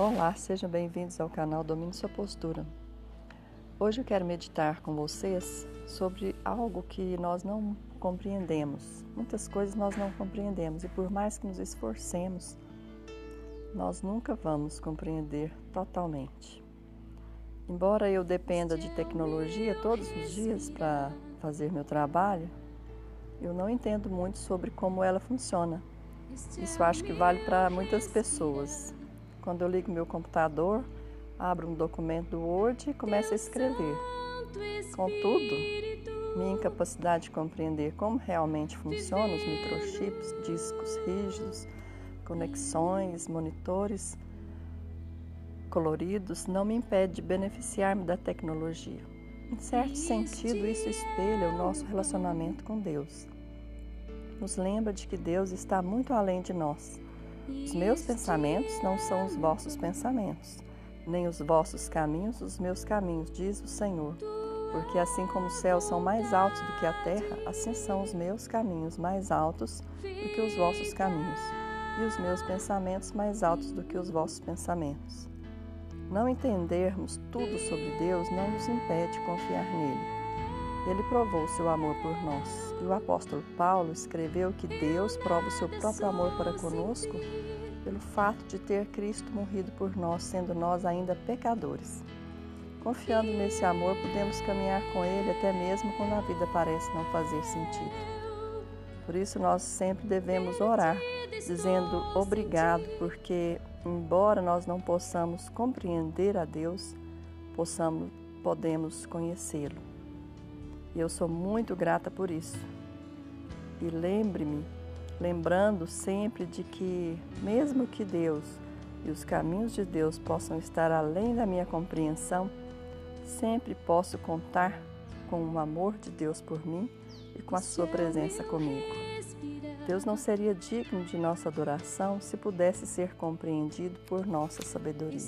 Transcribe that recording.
Olá, sejam bem-vindos ao canal Domine Sua Postura. Hoje eu quero meditar com vocês sobre algo que nós não compreendemos. Muitas coisas nós não compreendemos e por mais que nos esforcemos, nós nunca vamos compreender totalmente. Embora eu dependa de tecnologia todos os dias para fazer meu trabalho, eu não entendo muito sobre como ela funciona. Isso acho que vale para muitas pessoas. Quando eu ligo meu computador, abro um documento do Word e começo a escrever. Contudo, minha incapacidade de compreender como realmente funcionam os microchips, discos rígidos, conexões, monitores coloridos não me impede de beneficiar-me da tecnologia. Em certo sentido, isso espelha o nosso relacionamento com Deus. Nos lembra de que Deus está muito além de nós os meus pensamentos não são os vossos pensamentos, nem os vossos caminhos os meus caminhos, diz o Senhor. Porque assim como os céus são mais altos do que a terra, assim são os meus caminhos mais altos do que os vossos caminhos, e os meus pensamentos mais altos do que os vossos pensamentos. Não entendermos tudo sobre Deus não nos impede de confiar nele. Ele provou seu amor por nós. E o apóstolo Paulo escreveu que Deus prova o seu próprio amor para conosco pelo fato de ter Cristo morrido por nós, sendo nós ainda pecadores. Confiando nesse amor, podemos caminhar com Ele até mesmo quando a vida parece não fazer sentido. Por isso, nós sempre devemos orar, dizendo obrigado, porque, embora nós não possamos compreender a Deus, possamos, podemos conhecê-lo. E eu sou muito grata por isso. E lembre-me lembrando sempre de que, mesmo que Deus e os caminhos de Deus possam estar além da minha compreensão, sempre posso contar com o amor de Deus por mim e com a Sua presença comigo. Deus não seria digno de nossa adoração se pudesse ser compreendido por nossa sabedoria.